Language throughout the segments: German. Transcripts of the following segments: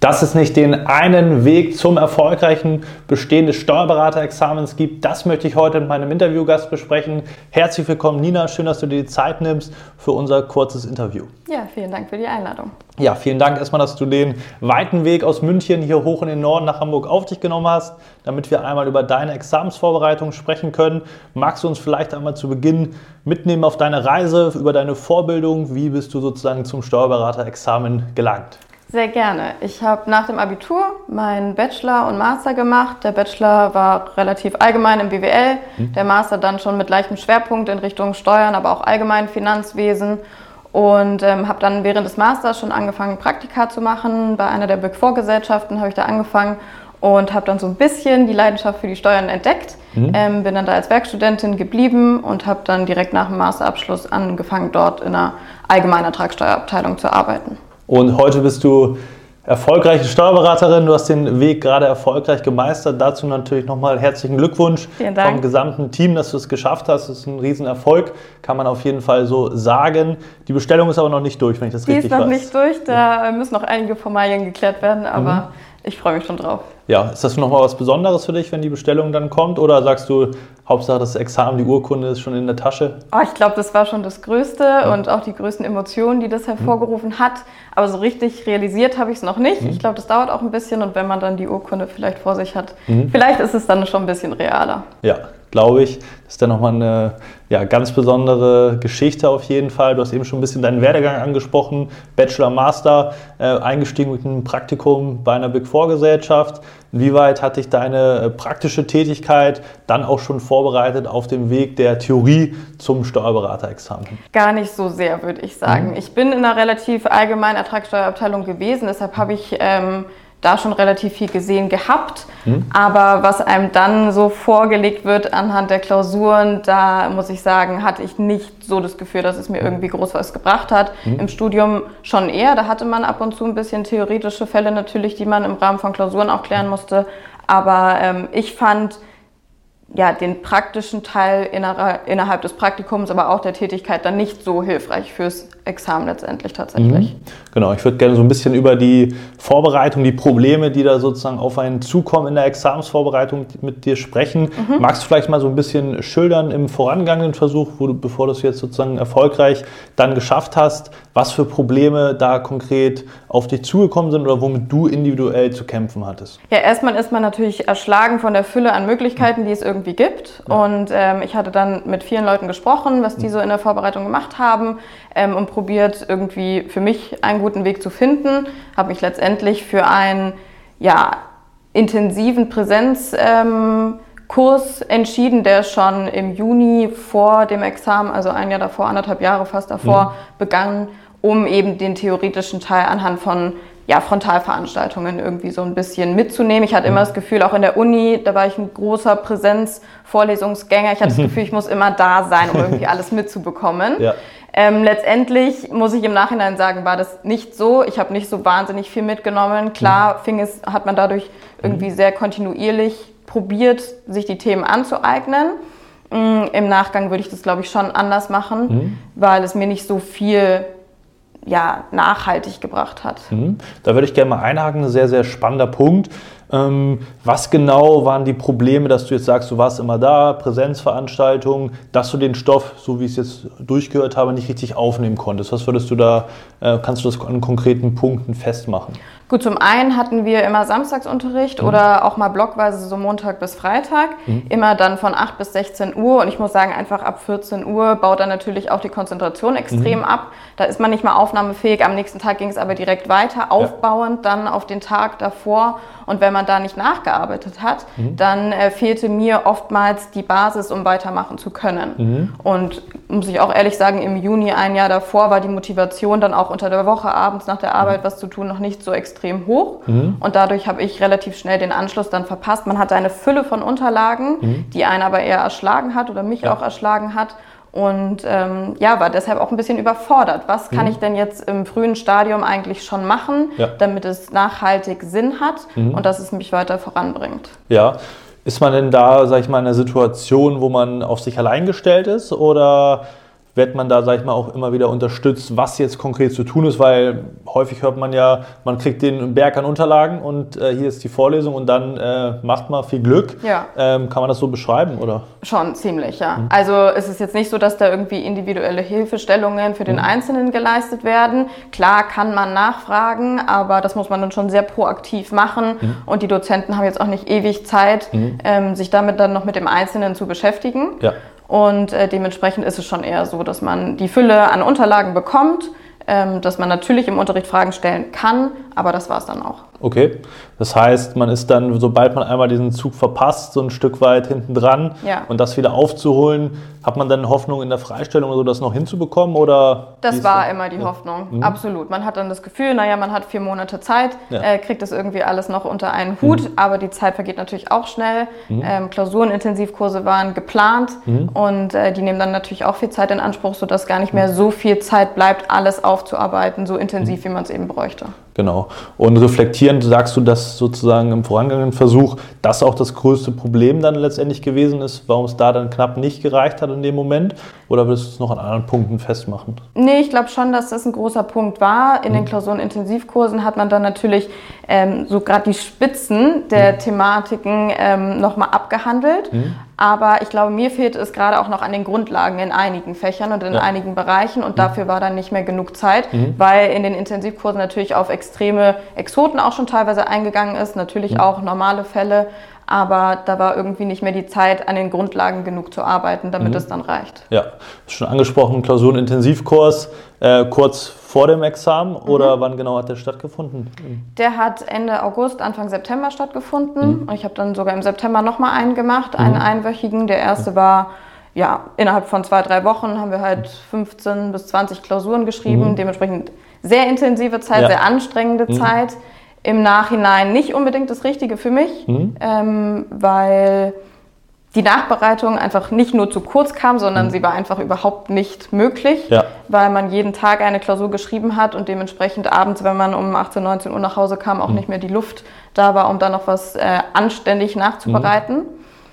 Dass es nicht den einen Weg zum erfolgreichen Bestehen des Steuerberaterexamens gibt, das möchte ich heute mit meinem Interviewgast besprechen. Herzlich willkommen, Nina. Schön, dass du dir die Zeit nimmst für unser kurzes Interview. Ja, vielen Dank für die Einladung. Ja, vielen Dank erstmal, dass du den weiten Weg aus München hier hoch in den Norden nach Hamburg auf dich genommen hast, damit wir einmal über deine Examensvorbereitung sprechen können. Magst du uns vielleicht einmal zu Beginn mitnehmen auf deine Reise, über deine Vorbildung? Wie bist du sozusagen zum Steuerberaterexamen gelangt? Sehr gerne. Ich habe nach dem Abitur meinen Bachelor und Master gemacht. Der Bachelor war relativ allgemein im BWL, mhm. der Master dann schon mit leichtem Schwerpunkt in Richtung Steuern, aber auch allgemein Finanzwesen. Und ähm, habe dann während des Masters schon angefangen, Praktika zu machen. Bei einer der Big Four Gesellschaften habe ich da angefangen und habe dann so ein bisschen die Leidenschaft für die Steuern entdeckt. Mhm. Ähm, bin dann da als Werkstudentin geblieben und habe dann direkt nach dem Masterabschluss angefangen, dort in einer allgemeinen Ertragssteuerabteilung zu arbeiten. Und heute bist du erfolgreiche Steuerberaterin. Du hast den Weg gerade erfolgreich gemeistert. Dazu natürlich nochmal herzlichen Glückwunsch vom gesamten Team, dass du es geschafft hast. Das ist ein Riesenerfolg, kann man auf jeden Fall so sagen. Die Bestellung ist aber noch nicht durch, wenn ich das Die richtig weiß. Die ist noch weiß. nicht durch. Da müssen noch einige Formalien geklärt werden, aber mhm. Ich freue mich schon drauf. Ja, ist das nochmal was Besonderes für dich, wenn die Bestellung dann kommt? Oder sagst du, Hauptsache das Examen, die Urkunde ist schon in der Tasche? Oh, ich glaube, das war schon das Größte ja. und auch die größten Emotionen, die das hervorgerufen mhm. hat. Aber so richtig realisiert habe ich es noch nicht. Mhm. Ich glaube, das dauert auch ein bisschen und wenn man dann die Urkunde vielleicht vor sich hat, mhm. vielleicht ist es dann schon ein bisschen realer. Ja, glaube ich. Das ist dann nochmal eine ja, ganz besondere Geschichte auf jeden Fall. Du hast eben schon ein bisschen deinen Werdegang angesprochen. Bachelor, Master, äh, eingestiegen mit einem Praktikum bei einer Big Four Gesellschaft. Inwieweit hat dich deine äh, praktische Tätigkeit dann auch schon vorbereitet auf dem Weg der Theorie zum Steuerberaterexamen? Gar nicht so sehr, würde ich sagen. Mhm. Ich bin in einer relativ allgemeinen Ertragssteuerabteilung gewesen, deshalb habe ich ähm, da schon relativ viel gesehen gehabt. Mhm. Aber was einem dann so vorgelegt wird anhand der Klausuren, da muss ich sagen, hatte ich nicht so das Gefühl, dass es mir irgendwie groß was gebracht hat. Mhm. Im Studium schon eher, da hatte man ab und zu ein bisschen theoretische Fälle natürlich, die man im Rahmen von Klausuren auch klären musste. Aber ähm, ich fand, ja, den praktischen Teil innerhalb des Praktikums, aber auch der Tätigkeit dann nicht so hilfreich fürs Examen letztendlich tatsächlich. Mhm. Genau, ich würde gerne so ein bisschen über die Vorbereitung, die Probleme, die da sozusagen auf einen zukommen in der Examensvorbereitung mit dir sprechen. Mhm. Magst du vielleicht mal so ein bisschen schildern im vorangegangenen Versuch, wo du, bevor du es jetzt sozusagen erfolgreich dann geschafft hast, was für Probleme da konkret auf dich zugekommen sind oder womit du individuell zu kämpfen hattest? Ja, erstmal ist man natürlich erschlagen von der Fülle an Möglichkeiten, die es irgendwie gibt. Ja. Und ähm, ich hatte dann mit vielen Leuten gesprochen, was die mhm. so in der Vorbereitung gemacht haben ähm, und probiert irgendwie für mich einen guten Weg zu finden. Habe mich letztendlich für einen ja, intensiven Präsenzkurs ähm, entschieden, der schon im Juni vor dem Examen, also ein Jahr davor, anderthalb Jahre fast davor, mhm. begann, um eben den theoretischen Teil anhand von ja, Frontalveranstaltungen irgendwie so ein bisschen mitzunehmen. Ich hatte immer das Gefühl, auch in der Uni, da war ich ein großer Präsenzvorlesungsgänger. Ich hatte das Gefühl, ich muss immer da sein, um irgendwie alles mitzubekommen. Ja. Ähm, letztendlich muss ich im Nachhinein sagen, war das nicht so. Ich habe nicht so wahnsinnig viel mitgenommen. Klar, mhm. fing es, hat man dadurch irgendwie mhm. sehr kontinuierlich probiert, sich die Themen anzueignen. Mm, Im Nachgang würde ich das, glaube ich, schon anders machen, mhm. weil es mir nicht so viel ja, nachhaltig gebracht hat. Mhm. Da würde ich gerne mal einhaken, ein sehr, sehr spannender Punkt. Ähm, was genau waren die Probleme, dass du jetzt sagst, du warst immer da, Präsenzveranstaltungen, dass du den Stoff, so wie ich es jetzt durchgehört habe, nicht richtig aufnehmen konntest? Was würdest du da, äh, kannst du das an konkreten Punkten festmachen? Gut, zum einen hatten wir immer Samstagsunterricht mhm. oder auch mal blockweise so Montag bis Freitag, mhm. immer dann von 8 bis 16 Uhr und ich muss sagen, einfach ab 14 Uhr baut dann natürlich auch die Konzentration extrem mhm. ab. Da ist man nicht mal aufnahmefähig, am nächsten Tag ging es aber direkt weiter, aufbauend ja. dann auf den Tag davor und wenn man da nicht nachgearbeitet hat, mhm. dann äh, fehlte mir oftmals die Basis, um weitermachen zu können. Mhm. Und muss ich auch ehrlich sagen, im Juni ein Jahr davor war die Motivation dann auch unter der Woche abends nach der Arbeit mhm. was zu tun noch nicht so extrem hoch. Mhm. Und dadurch habe ich relativ schnell den Anschluss dann verpasst. Man hatte eine Fülle von Unterlagen, mhm. die einen aber eher erschlagen hat oder mich ja. auch erschlagen hat. Und ähm, ja, war deshalb auch ein bisschen überfordert. Was kann mhm. ich denn jetzt im frühen Stadium eigentlich schon machen, ja. damit es nachhaltig Sinn hat mhm. und dass es mich weiter voranbringt? Ja, ist man denn da, sag ich mal, in einer Situation, wo man auf sich allein gestellt ist oder wird man da, sag ich mal, auch immer wieder unterstützt, was jetzt konkret zu tun ist, weil häufig hört man ja, man kriegt den Berg an Unterlagen und äh, hier ist die Vorlesung und dann äh, macht man viel Glück. Ja. Ähm, kann man das so beschreiben, oder? Schon ziemlich, ja. Mhm. Also es ist jetzt nicht so, dass da irgendwie individuelle Hilfestellungen für den mhm. Einzelnen geleistet werden. Klar kann man nachfragen, aber das muss man dann schon sehr proaktiv machen mhm. und die Dozenten haben jetzt auch nicht ewig Zeit, mhm. ähm, sich damit dann noch mit dem Einzelnen zu beschäftigen. Ja. Und äh, dementsprechend ist es schon eher so, dass man die Fülle an Unterlagen bekommt, ähm, dass man natürlich im Unterricht Fragen stellen kann, aber das war es dann auch. Okay, das heißt, man ist dann, sobald man einmal diesen Zug verpasst, so ein Stück weit hinten dran ja. und das wieder aufzuholen, hat man dann Hoffnung in der Freistellung oder so, das noch hinzubekommen? Oder das war so? immer die ja. Hoffnung, mhm. absolut. Man hat dann das Gefühl, naja, man hat vier Monate Zeit, ja. äh, kriegt das irgendwie alles noch unter einen Hut, mhm. aber die Zeit vergeht natürlich auch schnell. Mhm. Ähm, Klausurenintensivkurse waren geplant mhm. und äh, die nehmen dann natürlich auch viel Zeit in Anspruch, sodass gar nicht mehr so viel Zeit bleibt, alles aufzuarbeiten, so intensiv, mhm. wie man es eben bräuchte. Genau. Und reflektierend sagst du, dass sozusagen im vorangegangenen Versuch das auch das größte Problem dann letztendlich gewesen ist, warum es da dann knapp nicht gereicht hat in dem Moment? Oder willst du es noch an anderen Punkten festmachen? Nee, ich glaube schon, dass das ein großer Punkt war. In mhm. den Klausurenintensivkursen hat man dann natürlich ähm, so gerade die Spitzen der mhm. Thematiken ähm, nochmal abgehandelt. Mhm. Aber ich glaube, mir fehlt es gerade auch noch an den Grundlagen in einigen Fächern und in ja. einigen Bereichen und mhm. dafür war dann nicht mehr genug Zeit, mhm. weil in den Intensivkursen natürlich auf extreme Exoten auch schon teilweise eingegangen ist, natürlich mhm. auch normale Fälle, aber da war irgendwie nicht mehr die Zeit, an den Grundlagen genug zu arbeiten, damit mhm. es dann reicht. Ja, schon angesprochen, Klausurenintensivkurs, äh, kurz vor dem Examen mhm. oder wann genau hat der stattgefunden? Der hat Ende August, Anfang September stattgefunden mhm. und ich habe dann sogar im September nochmal einen gemacht, einen mhm. einwöchigen. Der erste war ja, innerhalb von zwei, drei Wochen haben wir halt 15 bis 20 Klausuren geschrieben, mhm. dementsprechend sehr intensive Zeit, ja. sehr anstrengende mhm. Zeit im Nachhinein nicht unbedingt das Richtige für mich, mhm. ähm, weil die Nachbereitung einfach nicht nur zu kurz kam, sondern mhm. sie war einfach überhaupt nicht möglich, ja. weil man jeden Tag eine Klausur geschrieben hat und dementsprechend abends, wenn man um 18, 19 Uhr nach Hause kam, auch mhm. nicht mehr die Luft da war, um dann noch was äh, anständig nachzubereiten. Mhm.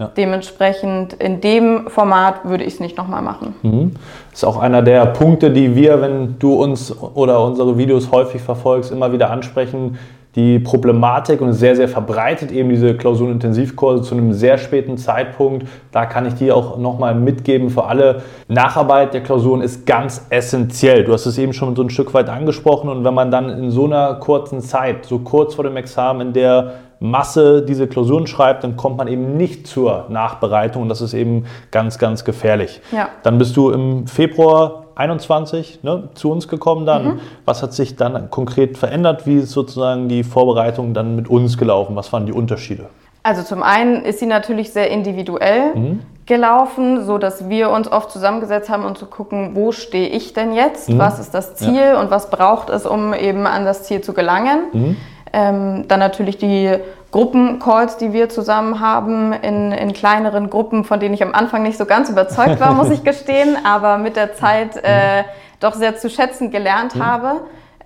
Ja. Dementsprechend in dem Format würde ich es nicht nochmal machen. Mhm. Das ist auch einer der Punkte, die wir, wenn du uns oder unsere Videos häufig verfolgst, immer wieder ansprechen die Problematik und sehr, sehr verbreitet eben diese Klausurenintensivkurse zu einem sehr späten Zeitpunkt. Da kann ich dir auch nochmal mitgeben für alle. Nacharbeit der Klausuren ist ganz essentiell. Du hast es eben schon so ein Stück weit angesprochen und wenn man dann in so einer kurzen Zeit, so kurz vor dem Examen, in der Masse diese Klausuren schreibt, dann kommt man eben nicht zur Nachbereitung und das ist eben ganz, ganz gefährlich. Ja. Dann bist du im Februar 21 ne, zu uns gekommen dann. Mhm. Was hat sich dann konkret verändert? Wie ist sozusagen die Vorbereitung dann mit uns gelaufen? Was waren die Unterschiede? Also zum einen ist sie natürlich sehr individuell mhm. gelaufen, so dass wir uns oft zusammengesetzt haben, um zu gucken, wo stehe ich denn jetzt? Mhm. Was ist das Ziel ja. und was braucht es, um eben an das Ziel zu gelangen? Mhm. Ähm, dann natürlich die Gruppencalls, die wir zusammen haben, in, in kleineren Gruppen, von denen ich am Anfang nicht so ganz überzeugt war, muss ich gestehen, aber mit der Zeit äh, doch sehr zu schätzen gelernt mhm. habe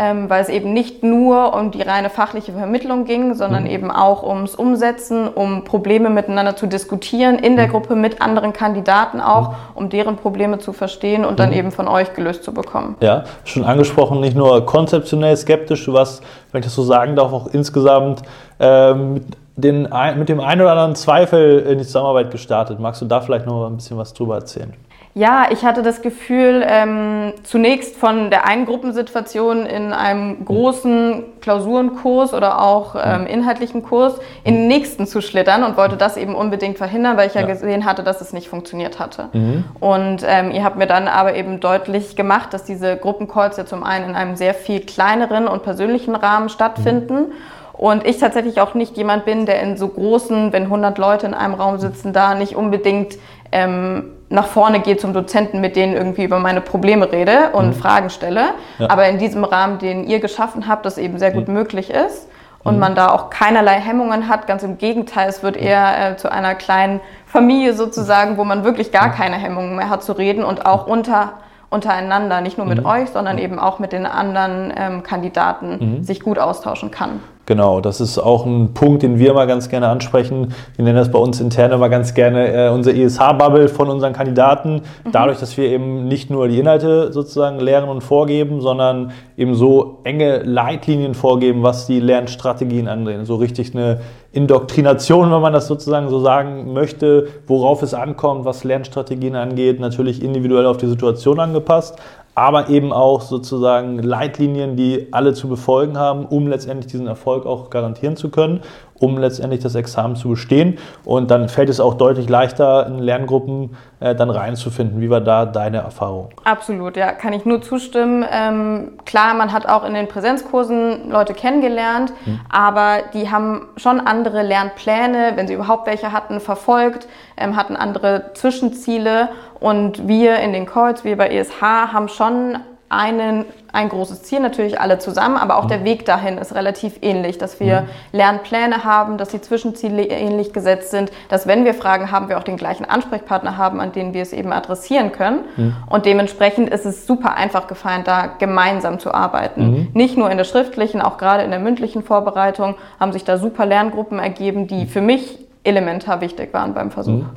ähm, weil es eben nicht nur um die reine fachliche Vermittlung ging, sondern mhm. eben auch ums Umsetzen, um Probleme miteinander zu diskutieren, in der mhm. Gruppe mit anderen Kandidaten auch, mhm. um deren Probleme zu verstehen und dann mhm. eben von euch gelöst zu bekommen. Ja, schon angesprochen, nicht nur konzeptionell skeptisch, du warst, wenn ich das so sagen darf, auch insgesamt ähm, mit, den, mit dem einen oder anderen Zweifel in die Zusammenarbeit gestartet. Magst du da vielleicht noch ein bisschen was drüber erzählen? Ja, ich hatte das Gefühl, ähm, zunächst von der einen Gruppensituation in einem großen Klausurenkurs oder auch ähm, inhaltlichen Kurs in den nächsten zu schlittern und wollte das eben unbedingt verhindern, weil ich ja, ja gesehen hatte, dass es nicht funktioniert hatte. Mhm. Und ähm, ihr habt mir dann aber eben deutlich gemacht, dass diese Gruppencalls ja zum einen in einem sehr viel kleineren und persönlichen Rahmen stattfinden. Mhm. Und ich tatsächlich auch nicht jemand bin, der in so großen, wenn 100 Leute in einem Raum sitzen, da nicht unbedingt ähm, nach vorne gehe zum Dozenten, mit denen irgendwie über meine Probleme rede und mhm. Fragen stelle. Ja. Aber in diesem Rahmen, den ihr geschaffen habt, das eben sehr gut mhm. möglich ist. und mhm. man da auch keinerlei Hemmungen hat. Ganz im Gegenteil, es wird eher äh, zu einer kleinen Familie sozusagen, wo man wirklich gar keine Hemmungen mehr hat zu reden und auch unter untereinander, nicht nur mit mhm. euch, sondern eben auch mit den anderen ähm, Kandidaten mhm. sich gut austauschen kann. Genau, das ist auch ein Punkt, den wir immer ganz gerne ansprechen. Wir nennen das bei uns intern immer ganz gerne äh, unsere ESH-Bubble von unseren Kandidaten. Mhm. Dadurch, dass wir eben nicht nur die Inhalte sozusagen lehren und vorgeben, sondern eben so enge Leitlinien vorgeben, was die Lernstrategien angeht. So richtig eine Indoktrination, wenn man das sozusagen so sagen möchte, worauf es ankommt, was Lernstrategien angeht, natürlich individuell auf die Situation angepasst, aber eben auch sozusagen Leitlinien, die alle zu befolgen haben, um letztendlich diesen Erfolg auch garantieren zu können um letztendlich das Examen zu bestehen. Und dann fällt es auch deutlich leichter, in Lerngruppen äh, dann reinzufinden. Wie war da deine Erfahrung? Absolut, ja, kann ich nur zustimmen. Ähm, klar, man hat auch in den Präsenzkursen Leute kennengelernt, mhm. aber die haben schon andere Lernpläne, wenn sie überhaupt welche hatten, verfolgt, ähm, hatten andere Zwischenziele. Und wir in den Calls, wir bei ESH, haben schon einen, ein großes Ziel, natürlich alle zusammen, aber auch mhm. der Weg dahin ist relativ ähnlich, dass wir mhm. Lernpläne haben, dass die Zwischenziele ähnlich gesetzt sind, dass wenn wir Fragen haben, wir auch den gleichen Ansprechpartner haben, an den wir es eben adressieren können. Mhm. Und dementsprechend ist es super einfach gefallen, da gemeinsam zu arbeiten. Mhm. Nicht nur in der schriftlichen, auch gerade in der mündlichen Vorbereitung haben sich da super Lerngruppen ergeben, die mhm. für mich elementar wichtig waren beim Versuch. Mhm.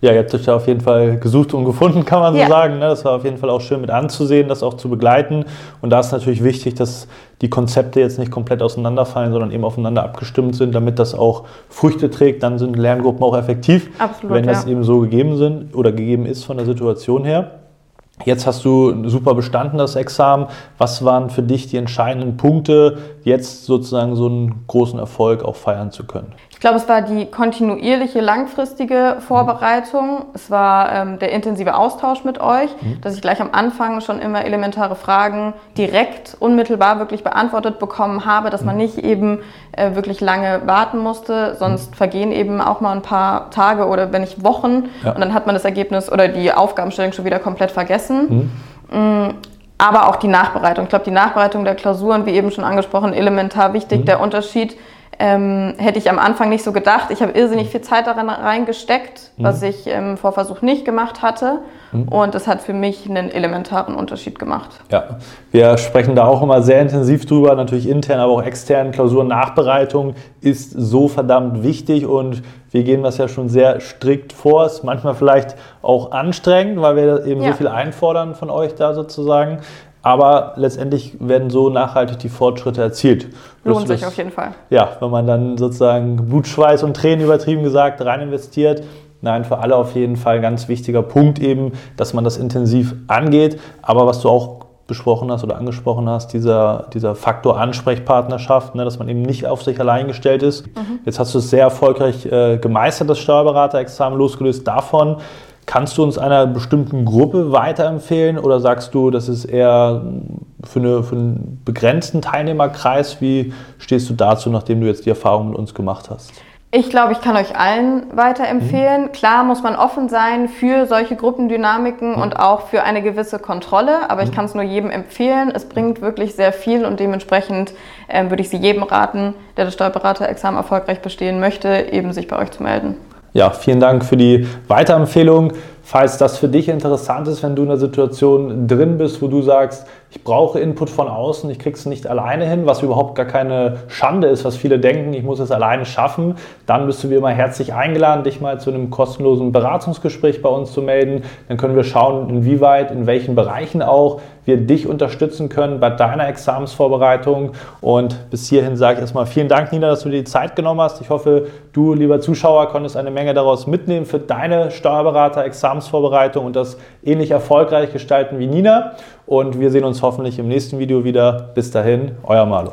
Ja, ihr habt euch da auf jeden Fall gesucht und gefunden, kann man so ja. sagen. Ne? Das war auf jeden Fall auch schön mit anzusehen, das auch zu begleiten. Und da ist natürlich wichtig, dass die Konzepte jetzt nicht komplett auseinanderfallen, sondern eben aufeinander abgestimmt sind, damit das auch Früchte trägt. Dann sind Lerngruppen auch effektiv, Absolut, wenn das ja. eben so gegeben sind oder gegeben ist von der Situation her. Jetzt hast du super bestanden das Examen. Was waren für dich die entscheidenden Punkte, jetzt sozusagen so einen großen Erfolg auch feiern zu können? Ich glaube, es war die kontinuierliche, langfristige Vorbereitung. Es war ähm, der intensive Austausch mit euch, mhm. dass ich gleich am Anfang schon immer elementare Fragen direkt, unmittelbar wirklich beantwortet bekommen habe, dass man mhm. nicht eben äh, wirklich lange warten musste. Sonst mhm. vergehen eben auch mal ein paar Tage oder wenn nicht Wochen ja. und dann hat man das Ergebnis oder die Aufgabenstellung schon wieder komplett vergessen. Mhm. Mm, aber auch die Nachbereitung. Ich glaube, die Nachbereitung der Klausuren, wie eben schon angesprochen, elementar wichtig. Mhm. Der Unterschied ähm, hätte ich am Anfang nicht so gedacht. Ich habe irrsinnig viel Zeit darin reingesteckt, mhm. was ich im Vorversuch nicht gemacht hatte. Mhm. Und das hat für mich einen elementaren Unterschied gemacht. Ja, wir sprechen da auch immer sehr intensiv drüber, natürlich intern, aber auch extern. Klausurennachbereitung ist so verdammt wichtig und wir gehen das ja schon sehr strikt vor. Ist manchmal vielleicht auch anstrengend, weil wir eben ja. so viel einfordern von euch da sozusagen aber letztendlich werden so nachhaltig die Fortschritte erzielt. Lohnt sich auf jeden Fall. Ja, wenn man dann sozusagen Blut, Schweiß und Tränen übertrieben gesagt rein investiert. Nein, für alle auf jeden Fall ganz wichtiger Punkt eben, dass man das intensiv angeht. Aber was du auch besprochen hast oder angesprochen hast, dieser, dieser Faktor Ansprechpartnerschaft, ne, dass man eben nicht auf sich allein gestellt ist. Mhm. Jetzt hast du es sehr erfolgreich äh, gemeistert, das Steuerberaterexamen, losgelöst davon. Kannst du uns einer bestimmten Gruppe weiterempfehlen oder sagst du, das ist eher für, eine, für einen begrenzten Teilnehmerkreis? Wie stehst du dazu, nachdem du jetzt die Erfahrung mit uns gemacht hast? Ich glaube, ich kann euch allen weiterempfehlen. Mhm. Klar muss man offen sein für solche Gruppendynamiken mhm. und auch für eine gewisse Kontrolle, aber mhm. ich kann es nur jedem empfehlen. Es bringt wirklich sehr viel und dementsprechend äh, würde ich Sie jedem raten, der das Steuerberaterexamen erfolgreich bestehen möchte, eben sich bei euch zu melden. Ja, vielen Dank für die Weiterempfehlung. Falls das für dich interessant ist, wenn du in einer Situation drin bist, wo du sagst, ich brauche Input von außen, ich kriege es nicht alleine hin, was überhaupt gar keine Schande ist, was viele denken, ich muss es alleine schaffen, dann bist du wie immer herzlich eingeladen, dich mal zu einem kostenlosen Beratungsgespräch bei uns zu melden. Dann können wir schauen, inwieweit, in welchen Bereichen auch wir dich unterstützen können bei deiner Examensvorbereitung. Und bis hierhin sage ich erstmal vielen Dank, Nina, dass du dir die Zeit genommen hast. Ich hoffe, du, lieber Zuschauer, konntest eine Menge daraus mitnehmen für deine Steuerberater-Examensvorbereitung und das ähnlich erfolgreich gestalten wie Nina. Und wir sehen uns hoffentlich im nächsten Video wieder. Bis dahin, euer Marlo.